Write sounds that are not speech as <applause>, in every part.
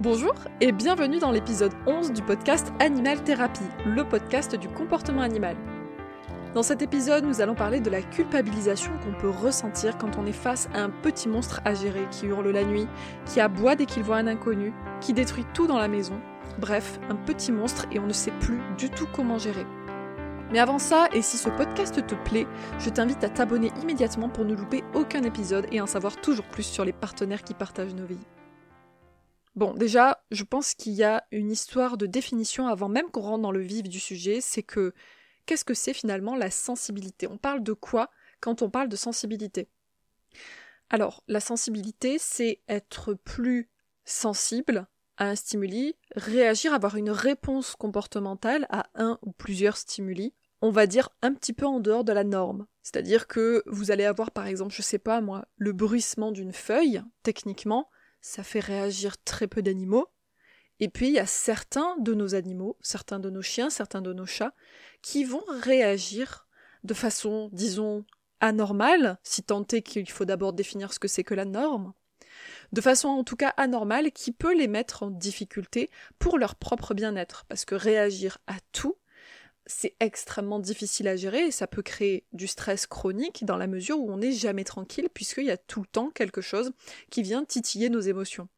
Bonjour et bienvenue dans l'épisode 11 du podcast Animal Thérapie, le podcast du comportement animal. Dans cet épisode, nous allons parler de la culpabilisation qu'on peut ressentir quand on est face à un petit monstre à gérer qui hurle la nuit, qui aboie dès qu'il voit un inconnu, qui détruit tout dans la maison. Bref, un petit monstre et on ne sait plus du tout comment gérer. Mais avant ça, et si ce podcast te plaît, je t'invite à t'abonner immédiatement pour ne louper aucun épisode et en savoir toujours plus sur les partenaires qui partagent nos vies. Bon, déjà, je pense qu'il y a une histoire de définition avant même qu'on rentre dans le vif du sujet, c'est que qu'est-ce que c'est finalement la sensibilité? On parle de quoi quand on parle de sensibilité? Alors, la sensibilité, c'est être plus sensible à un stimuli, réagir, avoir une réponse comportementale à un ou plusieurs stimuli, on va dire un petit peu en dehors de la norme. C'est-à-dire que vous allez avoir par exemple, je sais pas moi, le bruissement d'une feuille, techniquement, ça fait réagir très peu d'animaux. Et puis il y a certains de nos animaux, certains de nos chiens, certains de nos chats, qui vont réagir de façon, disons, anormale, si tant est qu'il faut d'abord définir ce que c'est que la norme, de façon en tout cas anormale qui peut les mettre en difficulté pour leur propre bien-être, parce que réagir à tout, c'est extrêmement difficile à gérer et ça peut créer du stress chronique dans la mesure où on n'est jamais tranquille puisqu'il y a tout le temps quelque chose qui vient titiller nos émotions.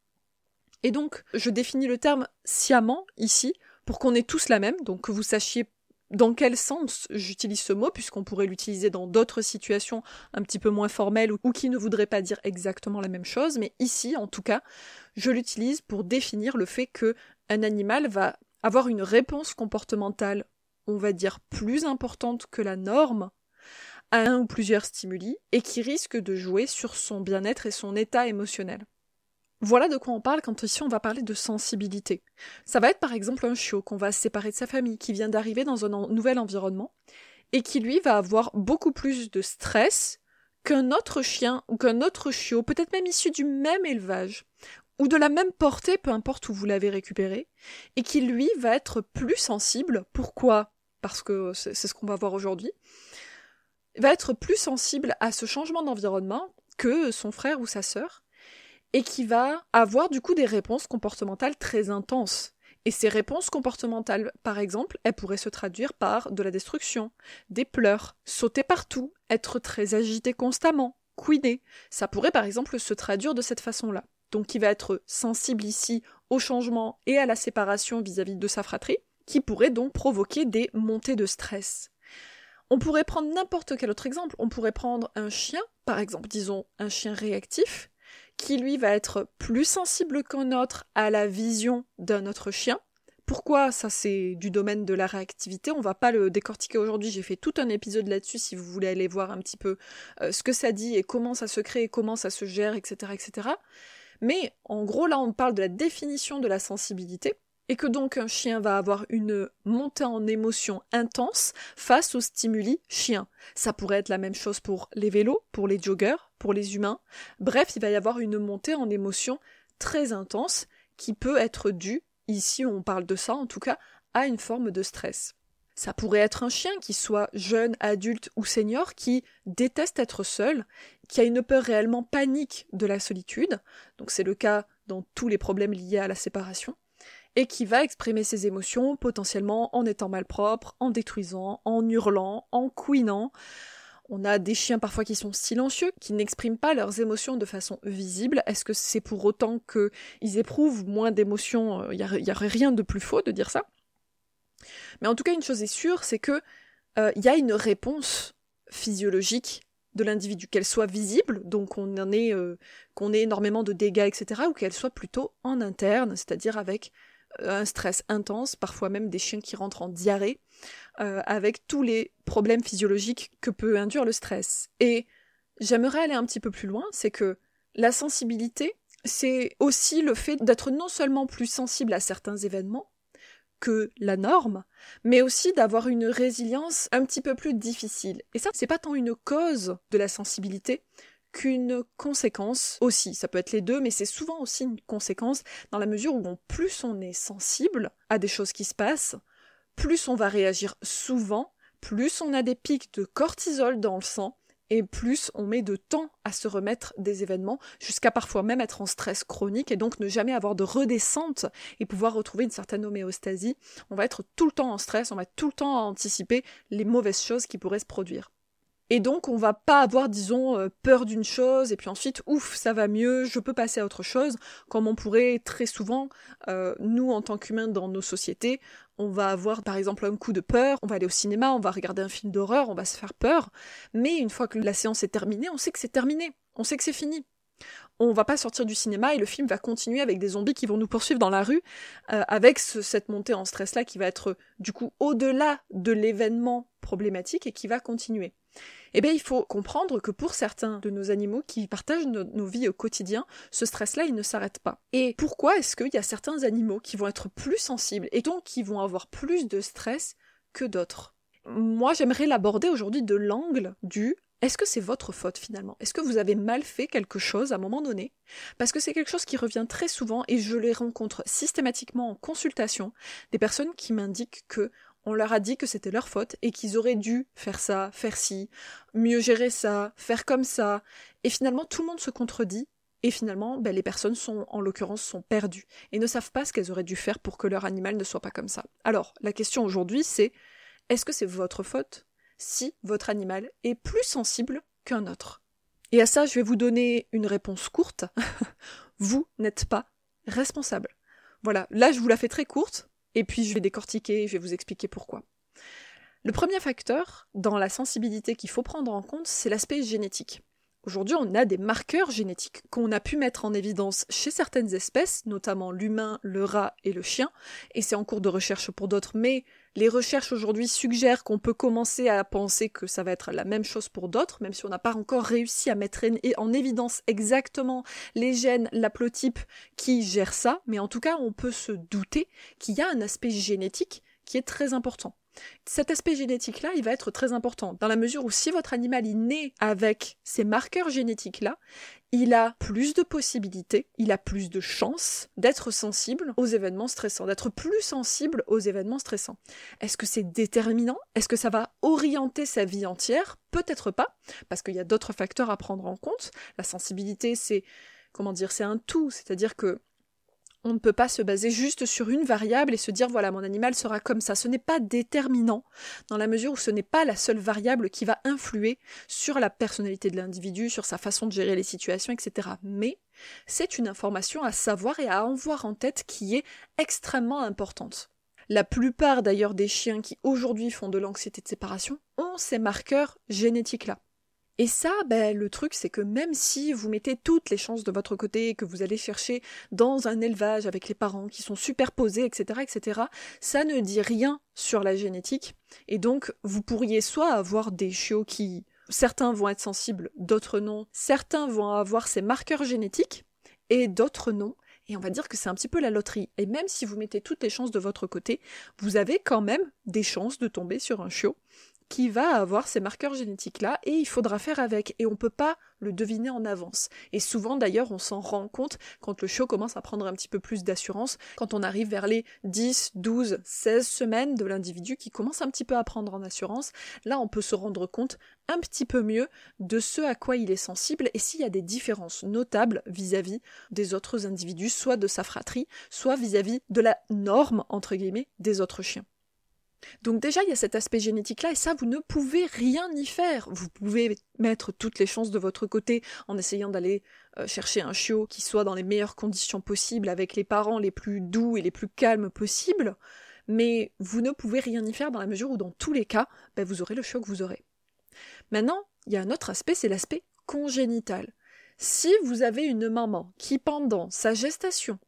Et donc, je définis le terme sciemment ici pour qu'on ait tous la même, donc que vous sachiez dans quel sens j'utilise ce mot, puisqu'on pourrait l'utiliser dans d'autres situations un petit peu moins formelles ou qui ne voudraient pas dire exactement la même chose, mais ici, en tout cas, je l'utilise pour définir le fait que un animal va avoir une réponse comportementale on va dire, plus importante que la norme à un ou plusieurs stimuli et qui risque de jouer sur son bien-être et son état émotionnel. Voilà de quoi on parle quand ici on va parler de sensibilité. Ça va être par exemple un chiot qu'on va séparer de sa famille, qui vient d'arriver dans un nouvel environnement, et qui lui va avoir beaucoup plus de stress qu'un autre chien ou qu'un autre chiot, peut-être même issu du même élevage, ou de la même portée, peu importe où vous l'avez récupéré, et qui lui va être plus sensible. Pourquoi? Parce que c'est ce qu'on va voir aujourd'hui. Va être plus sensible à ce changement d'environnement que son frère ou sa sœur, et qui va avoir du coup des réponses comportementales très intenses. Et ces réponses comportementales, par exemple, elles pourraient se traduire par de la destruction, des pleurs, sauter partout, être très agité constamment, couiner. Ça pourrait par exemple se traduire de cette façon-là donc qui va être sensible ici au changement et à la séparation vis-à-vis de sa fratrie, qui pourrait donc provoquer des montées de stress. On pourrait prendre n'importe quel autre exemple. On pourrait prendre un chien, par exemple, disons un chien réactif, qui lui va être plus sensible qu'un autre à la vision d'un autre chien. Pourquoi? Ça c'est du domaine de la réactivité, on va pas le décortiquer aujourd'hui, j'ai fait tout un épisode là-dessus si vous voulez aller voir un petit peu euh, ce que ça dit et comment ça se crée comment ça se gère, etc. etc. Mais en gros, là, on parle de la définition de la sensibilité, et que donc un chien va avoir une montée en émotion intense face aux stimuli chien. Ça pourrait être la même chose pour les vélos, pour les joggers, pour les humains. Bref, il va y avoir une montée en émotion très intense qui peut être due, ici on parle de ça en tout cas, à une forme de stress. Ça pourrait être un chien qui soit jeune, adulte ou senior qui déteste être seul, qui a une peur réellement panique de la solitude, donc c'est le cas dans tous les problèmes liés à la séparation, et qui va exprimer ses émotions potentiellement en étant malpropre, en détruisant, en hurlant, en couinant. On a des chiens parfois qui sont silencieux, qui n'expriment pas leurs émotions de façon visible. Est-ce que c'est pour autant qu'ils éprouvent moins d'émotions? Il n'y a rien de plus faux de dire ça. Mais en tout cas, une chose est sûre, c'est que euh, y a une réponse physiologique de l'individu, qu'elle soit visible, donc on euh, qu'on ait énormément de dégâts, etc., ou qu'elle soit plutôt en interne, c'est-à-dire avec un stress intense, parfois même des chiens qui rentrent en diarrhée, avec tous les problèmes physiologiques que peut induire le stress. Et j'aimerais aller un petit peu plus loin, c'est que la sensibilité, c'est aussi le fait d'être non seulement plus sensible à certains événements, que la norme, mais aussi d'avoir une résilience un petit peu plus difficile. Et ça, c'est pas tant une cause de la sensibilité qu'une conséquence aussi. Ça peut être les deux, mais c'est souvent aussi une conséquence dans la mesure où plus on est sensible à des choses qui se passent, plus on va réagir souvent, plus on a des pics de cortisol dans le sang, et plus on met de temps à se remettre des événements, jusqu'à parfois même être en stress chronique et donc ne jamais avoir de redescente et pouvoir retrouver une certaine homéostasie. On va être tout le temps en stress, on va tout le temps anticiper les mauvaises choses qui pourraient se produire. Et donc, on va pas avoir, disons, euh, peur d'une chose, et puis ensuite, ouf, ça va mieux, je peux passer à autre chose, comme on pourrait très souvent, euh, nous, en tant qu'humains dans nos sociétés, on va avoir, par exemple, un coup de peur, on va aller au cinéma, on va regarder un film d'horreur, on va se faire peur, mais une fois que la séance est terminée, on sait que c'est terminé, on sait que c'est fini. On va pas sortir du cinéma et le film va continuer avec des zombies qui vont nous poursuivre dans la rue, euh, avec cette montée en stress-là qui va être, du coup, au-delà de l'événement problématique et qui va continuer. Eh bien, il faut comprendre que pour certains de nos animaux qui partagent nos vies au quotidien, ce stress-là, il ne s'arrête pas. Et pourquoi est-ce qu'il y a certains animaux qui vont être plus sensibles et donc qui vont avoir plus de stress que d'autres? Moi, j'aimerais l'aborder aujourd'hui de l'angle du est-ce que c'est votre faute finalement? Est-ce que vous avez mal fait quelque chose à un moment donné? Parce que c'est quelque chose qui revient très souvent et je les rencontre systématiquement en consultation, des personnes qui m'indiquent que on leur a dit que c'était leur faute et qu'ils auraient dû faire ça, faire ci, mieux gérer ça, faire comme ça. Et finalement, tout le monde se contredit. Et finalement, ben, les personnes sont, en l'occurrence, sont perdues et ne savent pas ce qu'elles auraient dû faire pour que leur animal ne soit pas comme ça. Alors, la question aujourd'hui, c'est est-ce que c'est votre faute si votre animal est plus sensible qu'un autre? Et à ça, je vais vous donner une réponse courte. <laughs> vous n'êtes pas responsable. Voilà, là je vous la fais très courte, et puis je vais décortiquer, je vais vous expliquer pourquoi. Le premier facteur dans la sensibilité qu'il faut prendre en compte, c'est l'aspect génétique. Aujourd'hui, on a des marqueurs génétiques qu'on a pu mettre en évidence chez certaines espèces, notamment l'humain, le rat et le chien, et c'est en cours de recherche pour d'autres, mais les recherches aujourd'hui suggèrent qu'on peut commencer à penser que ça va être la même chose pour d'autres, même si on n'a pas encore réussi à mettre en évidence exactement les gènes, l'aplotype qui gèrent ça, mais en tout cas, on peut se douter qu'il y a un aspect génétique qui est très important. Cet aspect génétique-là, il va être très important, dans la mesure où si votre animal est né avec ces marqueurs génétiques-là, il a plus de possibilités, il a plus de chances d'être sensible aux événements stressants, d'être plus sensible aux événements stressants. Est-ce que c'est déterminant? Est-ce que ça va orienter sa vie entière? Peut-être pas, parce qu'il y a d'autres facteurs à prendre en compte. La sensibilité, c'est comment dire, c'est un tout, c'est-à-dire que on ne peut pas se baser juste sur une variable et se dire voilà mon animal sera comme ça. Ce n'est pas déterminant dans la mesure où ce n'est pas la seule variable qui va influer sur la personnalité de l'individu, sur sa façon de gérer les situations, etc. Mais c'est une information à savoir et à avoir en tête qui est extrêmement importante. La plupart d'ailleurs des chiens qui aujourd'hui font de l'anxiété de séparation ont ces marqueurs génétiques-là. Et ça, ben, le truc, c'est que même si vous mettez toutes les chances de votre côté, que vous allez chercher dans un élevage avec les parents qui sont superposés, etc., etc., ça ne dit rien sur la génétique. Et donc, vous pourriez soit avoir des chiots qui, certains vont être sensibles, d'autres non. Certains vont avoir ces marqueurs génétiques et d'autres non. Et on va dire que c'est un petit peu la loterie. Et même si vous mettez toutes les chances de votre côté, vous avez quand même des chances de tomber sur un chiot qui va avoir ces marqueurs génétiques-là et il faudra faire avec. Et on ne peut pas le deviner en avance. Et souvent d'ailleurs on s'en rend compte quand le chiot commence à prendre un petit peu plus d'assurance, quand on arrive vers les 10, 12, 16 semaines de l'individu qui commence un petit peu à prendre en assurance. Là on peut se rendre compte un petit peu mieux de ce à quoi il est sensible et s'il y a des différences notables vis-à-vis des autres individus, soit de sa fratrie, soit vis à -vis de la norme, entre guillemets, des autres chiens. Donc déjà, il y a cet aspect génétique-là, et ça, vous ne pouvez rien y faire. Vous pouvez mettre toutes les chances de votre côté en essayant d'aller euh, chercher un chiot qui soit dans les meilleures conditions possibles, avec les parents les plus doux et les plus calmes possibles, mais vous ne pouvez rien y faire dans la mesure où, dans tous les cas, ben, vous aurez le chiot que vous aurez. Maintenant, il y a un autre aspect, c'est l'aspect congénital. Si vous avez une maman qui, pendant sa gestation,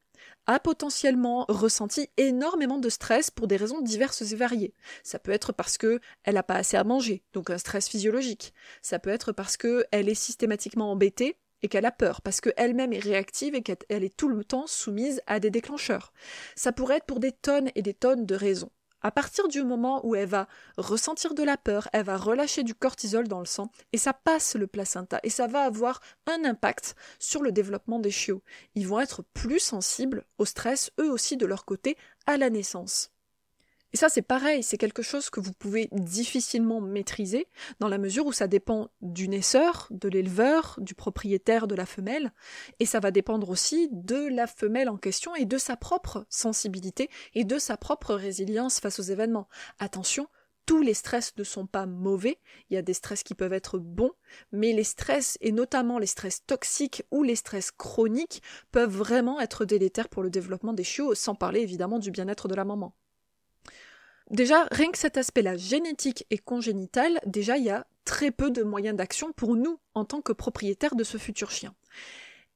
a potentiellement ressenti énormément de stress pour des raisons diverses et variées. Ça peut être parce que elle n'a pas assez à manger, donc un stress physiologique. Ça peut être parce que elle est systématiquement embêtée et qu'elle a peur, parce qu'elle-même est réactive et qu'elle est tout le temps soumise à des déclencheurs. Ça pourrait être pour des tonnes et des tonnes de raisons. À partir du moment où elle va ressentir de la peur, elle va relâcher du cortisol dans le sang et ça passe le placenta et ça va avoir un impact sur le développement des chiots. Ils vont être plus sensibles au stress eux aussi de leur côté à la naissance. Et ça, c'est pareil, c'est quelque chose que vous pouvez difficilement maîtriser, dans la mesure où ça dépend du naisseur, de l'éleveur, du propriétaire de la femelle, et ça va dépendre aussi de la femelle en question et de sa propre sensibilité et de sa propre résilience face aux événements. Attention, tous les stress ne sont pas mauvais, il y a des stress qui peuvent être bons, mais les stress, et notamment les stress toxiques ou les stress chroniques, peuvent vraiment être délétères pour le développement des chiots, sans parler évidemment du bien-être de la maman. Déjà, rien que cet aspect-là, génétique et congénital, déjà il y a très peu de moyens d'action pour nous en tant que propriétaires de ce futur chien.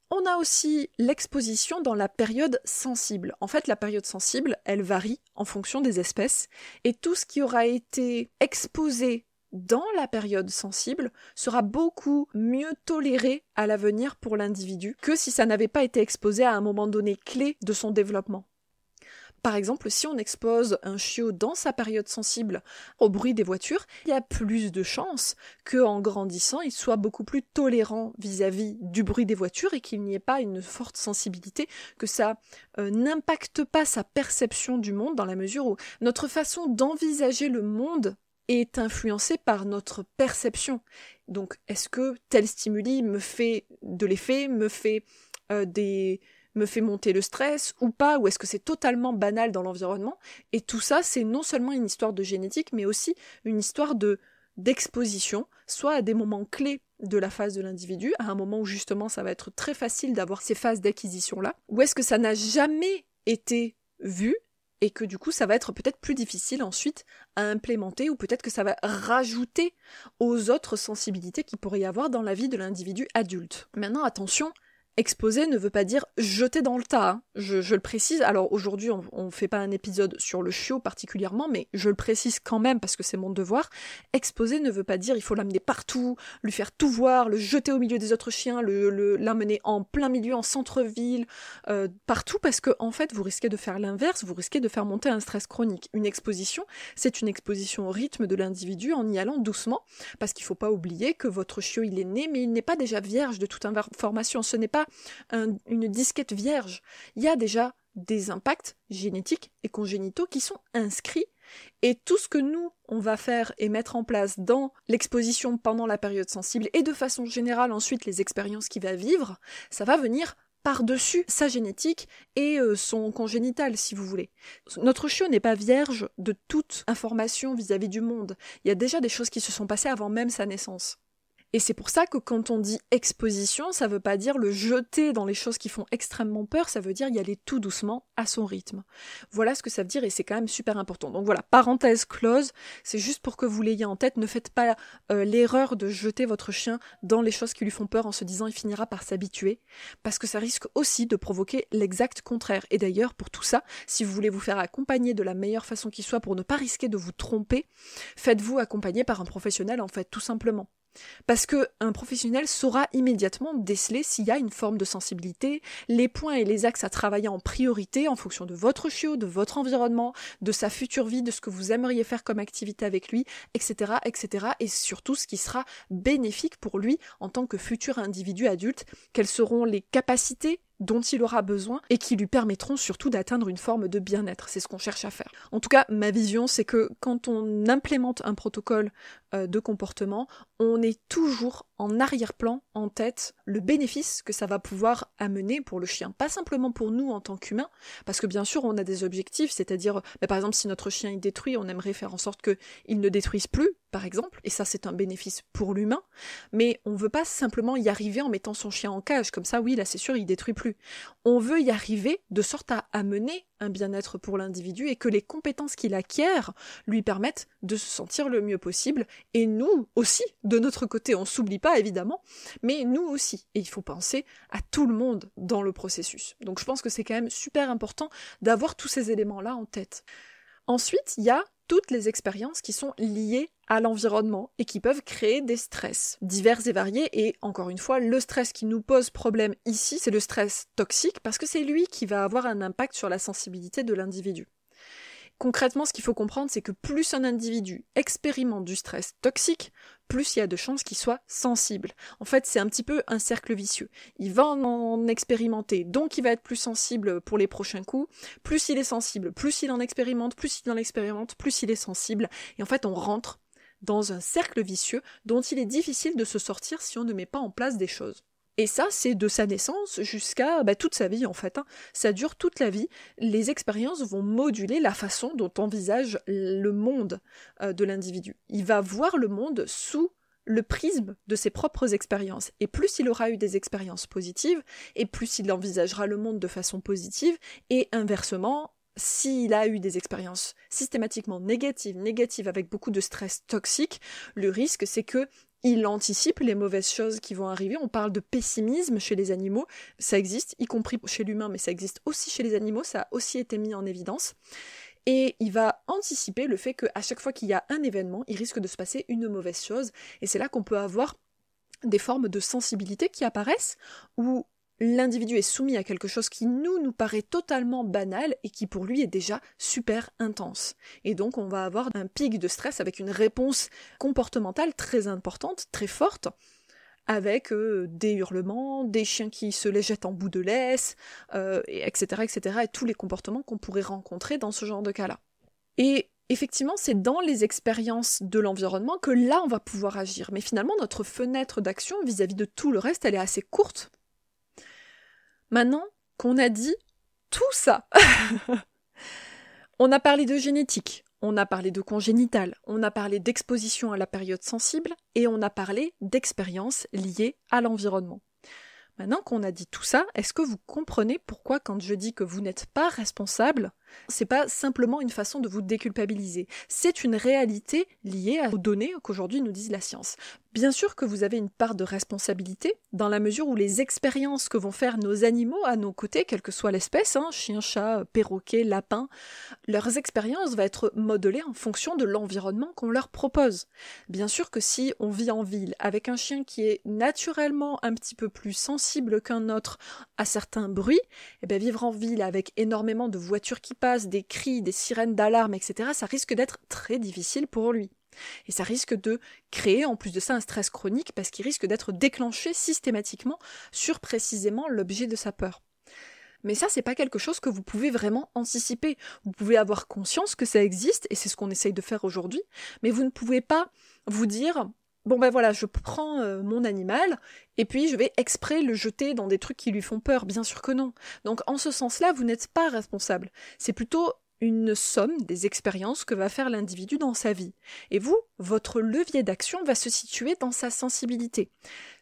On a aussi l'exposition dans la période sensible. En fait, la période sensible, elle varie en fonction des espèces, et tout ce qui aura été exposé dans la période sensible sera beaucoup mieux toléré à l'avenir pour l'individu que si ça n'avait pas été exposé à un moment donné clé de son développement. Par exemple, si on expose un chiot dans sa période sensible au bruit des voitures, il y a plus de chances qu'en grandissant, il soit beaucoup plus tolérant vis-à-vis du bruit des voitures et qu'il n'y ait pas une forte sensibilité, que ça euh, n'impacte pas sa perception du monde dans la mesure où notre façon d'envisager le monde est influencée par notre perception. Donc, est-ce que tel stimuli me fait de l'effet, me fait euh, des, me fait monter le stress ou pas, ou est-ce que c'est totalement banal dans l'environnement Et tout ça, c'est non seulement une histoire de génétique, mais aussi une histoire de d'exposition, soit à des moments clés de la phase de l'individu, à un moment où justement ça va être très facile d'avoir ces phases d'acquisition-là, ou est-ce que ça n'a jamais été vu et que du coup ça va être peut-être plus difficile ensuite à implémenter ou peut-être que ça va rajouter aux autres sensibilités qu'il pourrait y avoir dans la vie de l'individu adulte. Maintenant attention, Exposer ne veut pas dire jeter dans le tas. Hein. Je, le précise. Alors aujourd'hui, on ne fait pas un épisode sur le chiot particulièrement, mais je le précise quand même parce que c'est mon devoir. Exposer ne veut pas dire il faut l'amener partout, lui faire tout voir, le jeter au milieu des autres chiens, le l'amener en plein milieu, en centre-ville, euh, partout, parce que en fait, vous risquez de faire l'inverse. Vous risquez de faire monter un stress chronique. Une exposition, c'est une exposition au rythme de l'individu en y allant doucement, parce qu'il ne faut pas oublier que votre chiot il est né, mais il n'est pas déjà vierge de toute information. Ce n'est pas une disquette vierge. Il y a déjà des impacts génétiques et congénitaux qui sont inscrits et tout ce que nous, on va faire et mettre en place dans l'exposition pendant la période sensible et de façon générale ensuite les expériences qu'il va vivre, ça va venir par-dessus sa génétique et euh, son congénital, si vous voulez. Notre chiot n'est pas vierge de toute information vis à -vis du monde. Il y a déjà des choses qui se sont passées avant même sa naissance. Et c'est pour ça que quand on dit exposition, ça veut pas dire le jeter dans les choses qui font extrêmement peur, ça veut dire y aller tout doucement à son rythme. Voilà ce que ça veut dire et c'est quand même super important. Donc voilà, parenthèse close, c'est juste pour que vous l'ayez en tête, ne faites pas euh, l'erreur de jeter votre chien dans les choses qui lui font peur en se disant il finira par s'habituer, parce que ça risque aussi de provoquer l'exact contraire. Et d'ailleurs, pour tout ça, si vous voulez vous faire accompagner de la meilleure façon qui soit pour ne pas risquer de vous tromper, faites-vous accompagner par un professionnel en fait, tout simplement. Parce que un professionnel saura immédiatement déceler s'il y a une forme de sensibilité, les points et les axes à travailler en priorité en fonction de votre chiot, de votre environnement, de sa future vie, de ce que vous aimeriez faire comme activité avec lui, etc., etc., et surtout ce qui sera bénéfique pour lui en tant que futur individu adulte, quelles seront les capacités, dont il aura besoin et qui lui permettront surtout d'atteindre une forme de bien-être. C'est ce qu'on cherche à faire. En tout cas, ma vision, c'est que quand on implémente un protocole euh, de comportement, on est toujours en arrière-plan, en tête, le bénéfice que ça va pouvoir amener pour le chien. Pas simplement pour nous en tant qu'humains, parce que bien sûr on a des objectifs, c'est-à-dire, bah, par exemple, si notre chien est détruit, on aimerait faire en sorte qu'il ne détruise plus, par exemple, et ça c'est un bénéfice pour l'humain, mais on veut pas simplement y arriver en mettant son chien en cage, comme ça oui, là c'est sûr, il détruit plus. On veut y arriver de sorte à amener un bien-être pour l'individu et que les compétences qu'il acquiert lui permettent de se sentir le mieux possible et nous aussi de notre côté on s'oublie pas évidemment mais nous aussi. Et il faut penser à tout le monde dans le processus. Donc je pense que c'est quand même super important d'avoir tous ces éléments là en tête. Ensuite il y a toutes les expériences qui sont liées à l'environnement et qui peuvent créer des stress divers et variés. Et encore une fois, le stress qui nous pose problème ici, c'est le stress toxique parce que c'est lui qui va avoir un impact sur la sensibilité de l'individu. Concrètement, ce qu'il faut comprendre, c'est que plus un individu expérimente du stress toxique, plus il y a de chances qu'il soit sensible. En fait, c'est un petit peu un cercle vicieux. Il va en expérimenter, donc il va être plus sensible pour les prochains coups. Plus il est sensible, plus il en expérimente, plus il en expérimente, plus il est sensible. Et en fait, on rentre dans un cercle vicieux dont il est difficile de se sortir si on ne met pas en place des choses. Et ça, c'est de sa naissance jusqu'à bah, toute sa vie en fait. Hein. Ça dure toute la vie. Les expériences vont moduler la façon dont envisage le monde euh, de l'individu. Il va voir le monde sous le prisme de ses propres expériences. Et plus il aura eu des expériences positives, et plus il envisagera le monde de façon positive, et inversement, s'il a eu des expériences systématiquement négatives, négatives avec beaucoup de stress toxique, le risque c'est que il anticipe les mauvaises choses qui vont arriver. On parle de pessimisme chez les animaux, ça existe, y compris chez l'humain, mais ça existe aussi chez les animaux, ça a aussi été mis en évidence. Et il va anticiper le fait qu'à chaque fois qu'il y a un événement, il risque de se passer une mauvaise chose. Et c'est là qu'on peut avoir des formes de sensibilité qui apparaissent, où l'individu est soumis à quelque chose qui nous nous paraît totalement banal et qui pour lui est déjà super intense. Et donc on va avoir un pic de stress avec une réponse comportementale très importante, très forte, avec euh, des hurlements, des chiens qui se les jettent en bout de laisse, euh, etc., etc., et tous les comportements qu'on pourrait rencontrer dans ce genre de cas-là. Et effectivement, c'est dans les expériences de l'environnement que là, on va pouvoir agir. Mais finalement, notre fenêtre d'action vis-à-vis de tout le reste, elle est assez courte Maintenant qu'on a dit tout ça, <laughs> on a parlé de génétique, on a parlé de congénital, on a parlé d'exposition à la période sensible et on a parlé d'expériences liées à l'environnement. Maintenant qu'on a dit tout ça, est-ce que vous comprenez pourquoi quand je dis que vous n'êtes pas responsable, c'est pas simplement une façon de vous déculpabiliser, c'est une réalité liée aux données qu'aujourd'hui nous disent la science. Bien sûr que vous avez une part de responsabilité, dans la mesure où les expériences que vont faire nos animaux à nos côtés, quelle que soit l'espèce, hein, chien, chat, perroquet, lapin, leurs expériences vont être modelées en fonction de l'environnement qu'on leur propose. Bien sûr que si on vit en ville avec un chien qui est naturellement un petit peu plus sensible qu'un autre à certains bruits, eh bien vivre en ville avec énormément de voitures qui passent, des cris, des sirènes d'alarme, etc., ça risque d'être très difficile pour lui. Et ça risque de créer en plus de ça un stress chronique parce qu'il risque d'être déclenché systématiquement sur précisément l'objet de sa peur. Mais ça, c'est pas quelque chose que vous pouvez vraiment anticiper. Vous pouvez avoir conscience que ça existe, et c'est ce qu'on essaye de faire aujourd'hui, mais vous ne pouvez pas vous dire bon ben voilà, je prends euh, mon animal et puis je vais exprès le jeter dans des trucs qui lui font peur. Bien sûr que non. Donc en ce sens-là, vous n'êtes pas responsable. C'est plutôt une somme des expériences que va faire l'individu dans sa vie. Et vous, votre levier d'action va se situer dans sa sensibilité.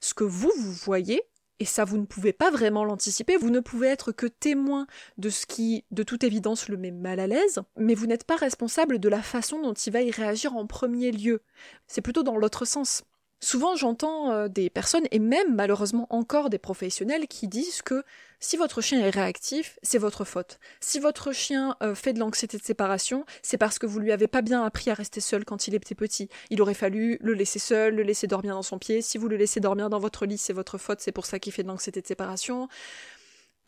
Ce que vous, vous voyez, et ça vous ne pouvez pas vraiment l'anticiper, vous ne pouvez être que témoin de ce qui, de toute évidence, le met mal à l'aise, mais vous n'êtes pas responsable de la façon dont il va y réagir en premier lieu. C'est plutôt dans l'autre sens. Souvent j'entends euh, des personnes, et même malheureusement encore des professionnels, qui disent que si votre chien est réactif, c'est votre faute. Si votre chien euh, fait de l'anxiété de séparation, c'est parce que vous lui avez pas bien appris à rester seul quand il était petit. Il aurait fallu le laisser seul, le laisser dormir dans son pied. Si vous le laissez dormir dans votre lit, c'est votre faute, c'est pour ça qu'il fait de l'anxiété de séparation.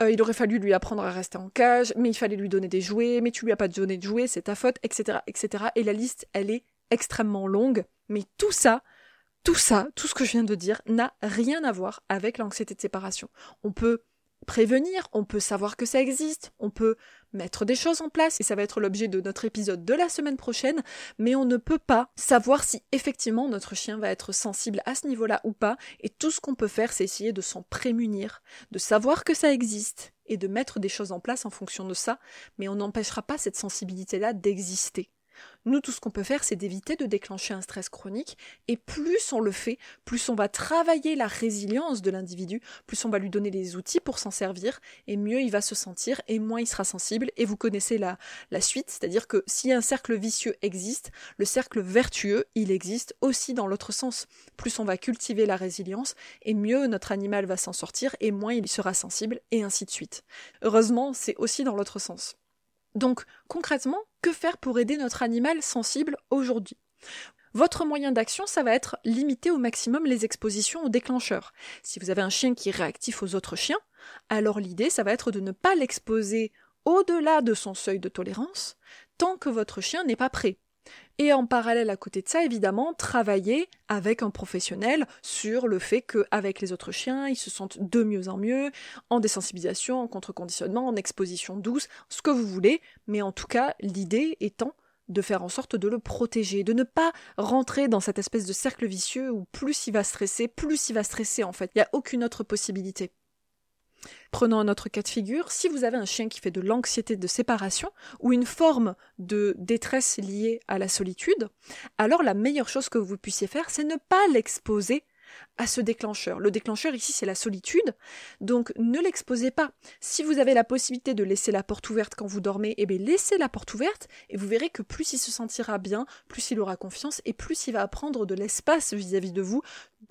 Euh, il aurait fallu lui apprendre à rester en cage, mais il fallait lui donner des jouets, mais tu lui as pas donné de jouets, c'est ta faute, etc., etc. Et la liste, elle est extrêmement longue. Mais tout ça, tout ça, tout ce que je viens de dire, n'a rien à voir avec l'anxiété de séparation. On peut prévenir, on peut savoir que ça existe, on peut mettre des choses en place, et ça va être l'objet de notre épisode de la semaine prochaine, mais on ne peut pas savoir si effectivement notre chien va être sensible à ce niveau-là ou pas, et tout ce qu'on peut faire, c'est essayer de s'en prémunir, de savoir que ça existe, et de mettre des choses en place en fonction de ça, mais on n'empêchera pas cette sensibilité-là d'exister. Nous, tout ce qu'on peut faire, c'est d'éviter de déclencher un stress chronique, et plus on le fait, plus on va travailler la résilience de l'individu, plus on va lui donner les outils pour s'en servir, et mieux il va se sentir, et moins il sera sensible, et vous connaissez la, la suite, c'est-à-dire que si un cercle vicieux existe, le cercle vertueux, il existe aussi dans l'autre sens. Plus on va cultiver la résilience, et mieux notre animal va s'en sortir, et moins il sera sensible, et ainsi de suite. Heureusement, c'est aussi dans l'autre sens. Donc, concrètement, que faire pour aider notre animal sensible aujourd'hui? Votre moyen d'action, ça va être limiter au maximum les expositions aux déclencheurs. Si vous avez un chien qui est réactif aux autres chiens, alors l'idée, ça va être de ne pas l'exposer au-delà de son seuil de tolérance, tant que votre chien n'est pas prêt. Et en parallèle à côté de ça, évidemment, travailler avec un professionnel sur le fait qu'avec les autres chiens, ils se sentent de mieux en mieux, en désensibilisation, en contre-conditionnement, en exposition douce, ce que vous voulez, mais en tout cas, l'idée étant de faire en sorte de le protéger, de ne pas rentrer dans cette espèce de cercle vicieux où plus il va stresser, plus il va stresser en fait. Il n'y a aucune autre possibilité. Prenons un autre cas de figure, si vous avez un chien qui fait de l'anxiété de séparation ou une forme de détresse liée à la solitude, alors la meilleure chose que vous puissiez faire, c'est ne pas l'exposer à ce déclencheur. Le déclencheur ici, c'est la solitude, donc ne l'exposez pas. Si vous avez la possibilité de laisser la porte ouverte quand vous dormez, eh bien laissez la porte ouverte et vous verrez que plus il se sentira bien, plus il aura confiance et plus il va prendre de l'espace vis-à-vis de vous,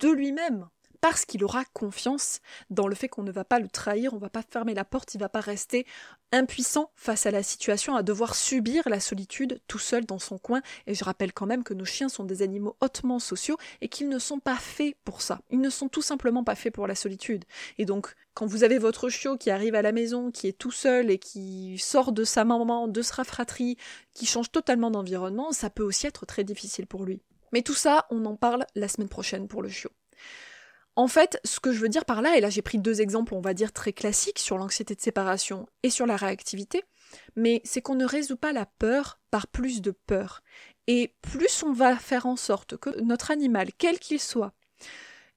de lui-même parce qu'il aura confiance dans le fait qu'on ne va pas le trahir, on va pas fermer la porte, il va pas rester impuissant face à la situation, à devoir subir la solitude tout seul dans son coin. Et je rappelle quand même que nos chiens sont des animaux hautement sociaux et qu'ils ne sont pas faits pour ça. Ils ne sont tout simplement pas faits pour la solitude. Et donc, quand vous avez votre chiot qui arrive à la maison, qui est tout seul et qui sort de sa maman, de sa fratrie, qui change totalement d'environnement, ça peut aussi être très difficile pour lui. Mais tout ça, on en parle la semaine prochaine pour le chiot. En fait, ce que je veux dire par là, et là j'ai pris deux exemples, on va dire, très classiques sur l'anxiété de séparation et sur la réactivité, mais c'est qu'on ne résout pas la peur par plus de peur. Et plus on va faire en sorte que notre animal, quel qu'il soit,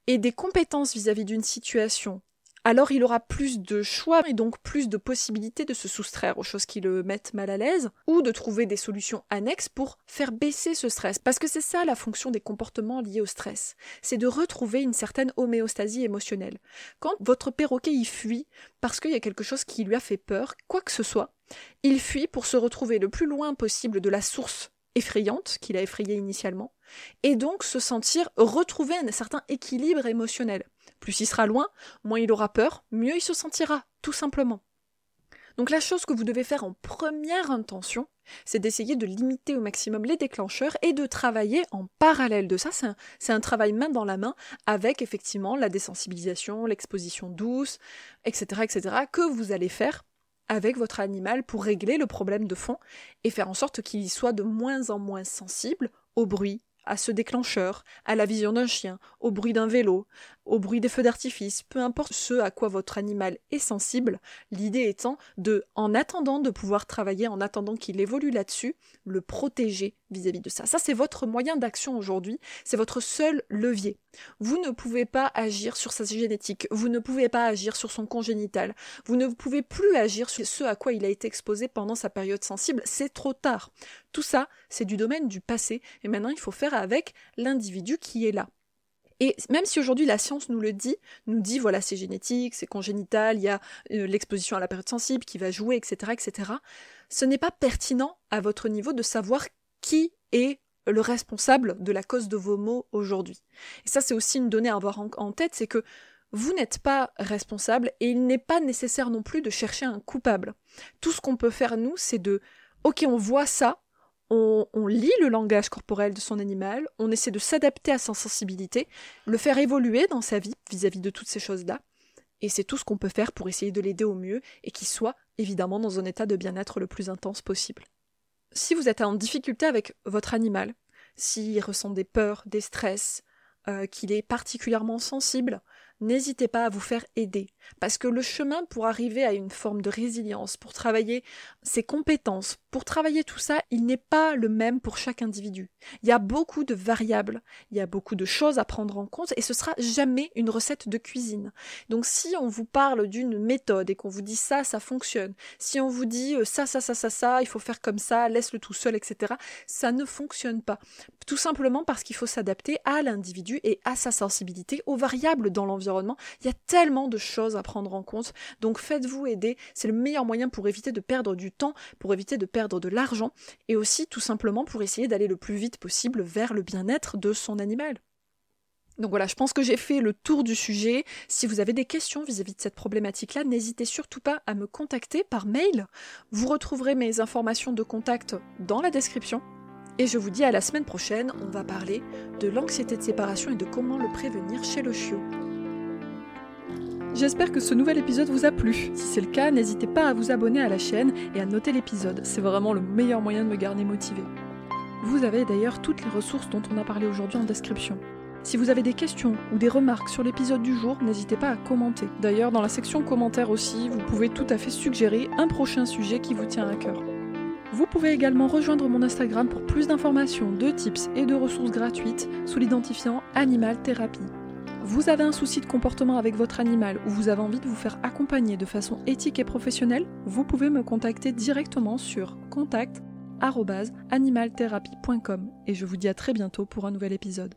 ait des compétences vis-à-vis d'une situation alors il aura plus de choix et donc plus de possibilités de se soustraire aux choses qui le mettent mal à l'aise ou de trouver des solutions annexes pour faire baisser ce stress. Parce que c'est ça la fonction des comportements liés au stress. C'est de retrouver une certaine homéostasie émotionnelle. Quand votre perroquet y fuit parce qu'il y a quelque chose qui lui a fait peur, quoi que ce soit, il fuit pour se retrouver le plus loin possible de la source effrayante qu'il a effrayée initialement, et donc se sentir retrouver un certain équilibre émotionnel. Plus il sera loin, moins il aura peur, mieux il se sentira, tout simplement. Donc la chose que vous devez faire en première intention, c'est d'essayer de limiter au maximum les déclencheurs et de travailler en parallèle de ça. C'est un, travail main dans la main avec effectivement la désensibilisation, l'exposition douce, etc., etc., que vous allez faire avec votre animal pour régler le problème de fond et faire en sorte qu'il soit de moins en moins sensible au bruit, à ce déclencheur, à la vision d'un chien, au bruit d'un vélo, au bruit des feux d'artifice, peu importe ce à quoi votre animal est sensible, l'idée étant de, en attendant de pouvoir travailler, en attendant qu'il évolue là-dessus, le protéger vis-à-vis de ça. Ça, c'est votre moyen d'action aujourd'hui, c'est votre seul levier. Vous ne pouvez pas agir sur sa génétique, vous ne pouvez pas agir sur son congénital, vous ne pouvez plus agir sur ce à quoi il a été exposé pendant sa période sensible, c'est trop tard. Tout ça, c'est du domaine du passé, et maintenant il faut faire avec l'individu qui est là. Et même si aujourd'hui la science nous le dit, nous dit voilà c'est génétique, c'est congénital, il y a euh, l'exposition à la période sensible qui va jouer, etc., etc. Ce n'est pas pertinent à votre niveau de savoir qui est le responsable de la cause de vos maux aujourd'hui. Et ça c'est aussi une donnée à avoir en tête, c'est que vous n'êtes pas responsable et il n'est pas nécessaire non plus de chercher un coupable. Tout ce qu'on peut faire nous, c'est de ok on voit ça, on, lit le langage corporel de son animal, on essaie de s'adapter à sa sensibilité, le faire évoluer dans sa vie vis-à-vis de toutes ces choses-là, et c'est tout ce qu'on peut faire pour essayer de l'aider au mieux et qu'il soit évidemment dans un état de bien-être le plus intense possible. Si vous êtes en difficulté avec votre animal, s'il ressent des peurs, des stress, euh, qu'il est particulièrement sensible, n'hésitez pas à vous faire aider, parce que le chemin pour arriver à une forme de résilience, pour travailler ses compétences, pour travailler tout ça, il n'est pas le même pour chaque individu. Il y a beaucoup de variables, il y a beaucoup de choses à prendre en compte, et ce sera jamais une recette de cuisine. Donc si on vous parle d'une méthode et qu'on vous dit ça, ça fonctionne, si on vous dit euh, ça, ça, ça, ça, ça, il faut faire comme ça, laisse-le tout seul, etc., ça ne fonctionne pas. Tout simplement parce qu'il faut s'adapter à l'individu et à sa sensibilité, aux variables dans l'environnement il y a tellement de choses à prendre en compte. Donc faites-vous aider. C'est le meilleur moyen pour éviter de perdre du temps, pour éviter de perdre de l'argent et aussi tout simplement pour essayer d'aller le plus vite possible vers le bien-être de son animal. Donc voilà, je pense que j'ai fait le tour du sujet. Si vous avez des questions vis-à-vis de cette problématique-là, n'hésitez surtout pas à me contacter par mail. Vous retrouverez mes informations de contact dans la description. Et je vous dis à la semaine prochaine, on va parler de l'anxiété de séparation et de comment le prévenir chez le chiot. J'espère que ce nouvel épisode vous a plu. Si c'est le cas, n'hésitez pas à vous abonner à la chaîne et à noter l'épisode. C'est vraiment le meilleur moyen de me garder motivé. Vous avez d'ailleurs toutes les ressources dont on a parlé aujourd'hui en description. Si vous avez des questions ou des remarques sur l'épisode du jour, n'hésitez pas à commenter. D'ailleurs, dans la section commentaires aussi, vous pouvez tout à fait suggérer un prochain sujet qui vous tient à cœur. Vous pouvez également rejoindre mon Instagram pour plus d'informations, de tips et de ressources gratuites sous l'identifiant Animal Thérapie. Vous avez un souci de comportement avec votre animal ou vous avez envie de vous faire accompagner de façon éthique et professionnelle, vous pouvez me contacter directement sur contact@animaltherapie.com et je vous dis à très bientôt pour un nouvel épisode.